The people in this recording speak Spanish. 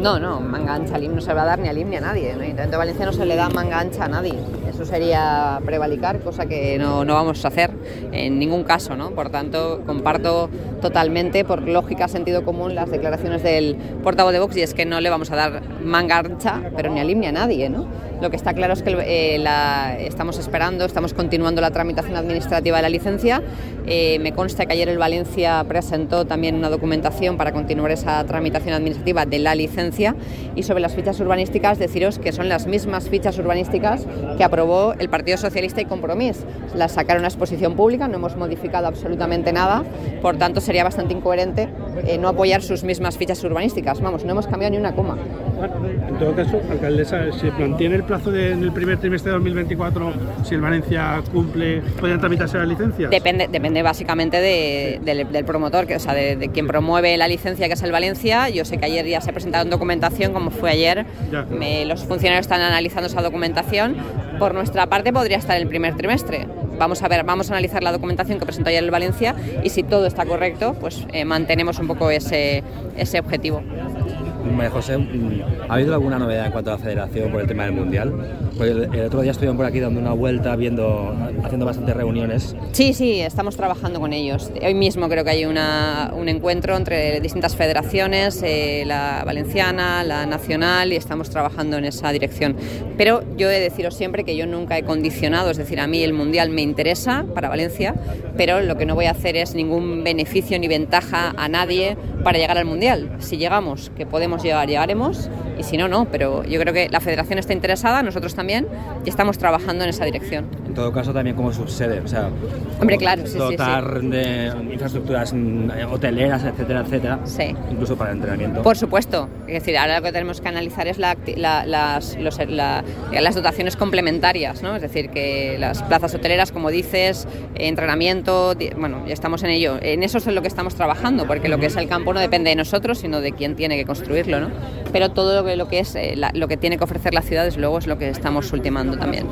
No, no, manga ancha al no se va a dar ni al IM ni a nadie. ¿no? Intento Valencia no se le da manga ancha a nadie. Eso sería prevalicar, cosa que no, no, vamos a hacer en ningún caso. ¿no? Por tanto, comparto totalmente, por lógica, sentido común, las declaraciones del portavoz de Vox y es que no le vamos a dar manga ancha, pero ni al IM ni a nadie. ¿no? Lo que está claro es que eh, la, estamos esperando, estamos continuando la tramitación administrativa de la licencia. Eh, me consta que ayer el Valencia presentó también una documentación para continuar esa tramitación administrativa de la licencia y sobre las fichas urbanísticas deciros que son las mismas fichas urbanísticas que el Partido Socialista y Compromís. Las sacaron a exposición pública, no hemos modificado absolutamente nada, por tanto sería bastante incoherente eh, no apoyar sus mismas fichas urbanísticas. Vamos, no hemos cambiado ni una coma. En todo caso, alcaldesa, ¿se mantiene el plazo de, en el primer trimestre de 2024 si el Valencia cumple, podrían tramitarse las licencias? Depende, depende básicamente de, del, del, promotor, que, o sea, de, de, quien promueve la licencia, que es el Valencia. Yo sé que ayer ya se ha presentado documentación, como fue ayer. Me, los funcionarios están analizando esa documentación. Por nuestra parte podría estar en el primer trimestre. Vamos a ver, vamos a analizar la documentación que presentó ayer el Valencia y si todo está correcto, pues eh, mantenemos un poco ese, ese objetivo. María José, ¿ha habido alguna novedad en cuanto a la federación por el tema del Mundial? Porque el, el, otro día estuvieron por aquí dando una vuelta, viendo, haciendo bastantes reuniones. Sí, sí, estamos trabajando con ellos. Hoy mismo creo que hay una, un encuentro entre distintas federaciones, eh, la valenciana, la nacional, y estamos trabajando en esa dirección. Pero yo he de deciros siempre que yo nunca he condicionado, es decir, a mí el Mundial me interesa para Valencia, pero lo que no voy a hacer es ningún beneficio ni ventaja a nadie para llegar al Mundial. Si llegamos, que podemos llegar, llegaremos, y si no, no. Pero yo creo que la federación está interesada, nosotros también, y estamos trabajando en esa dirección. En todo caso, también como subsede, o sea, Hombre, claro, sí, dotar sí, sí. de infraestructuras hoteleras, etcétera, etcétera, sí. incluso para el entrenamiento. Por supuesto, es decir, ahora lo que tenemos que analizar es la, la, las, los, la, las dotaciones complementarias, ¿no? Es decir, que las plazas hoteleras, como dices, entrenamiento, bueno, ya estamos en ello. En eso es en lo que estamos trabajando, porque lo que es el campo no depende de nosotros, sino de quién tiene que construirlo, ¿no? Pero todo lo que, lo que es eh, lo que tiene que ofrecer la ciudad, desde luego, es lo que estamos ultimando también.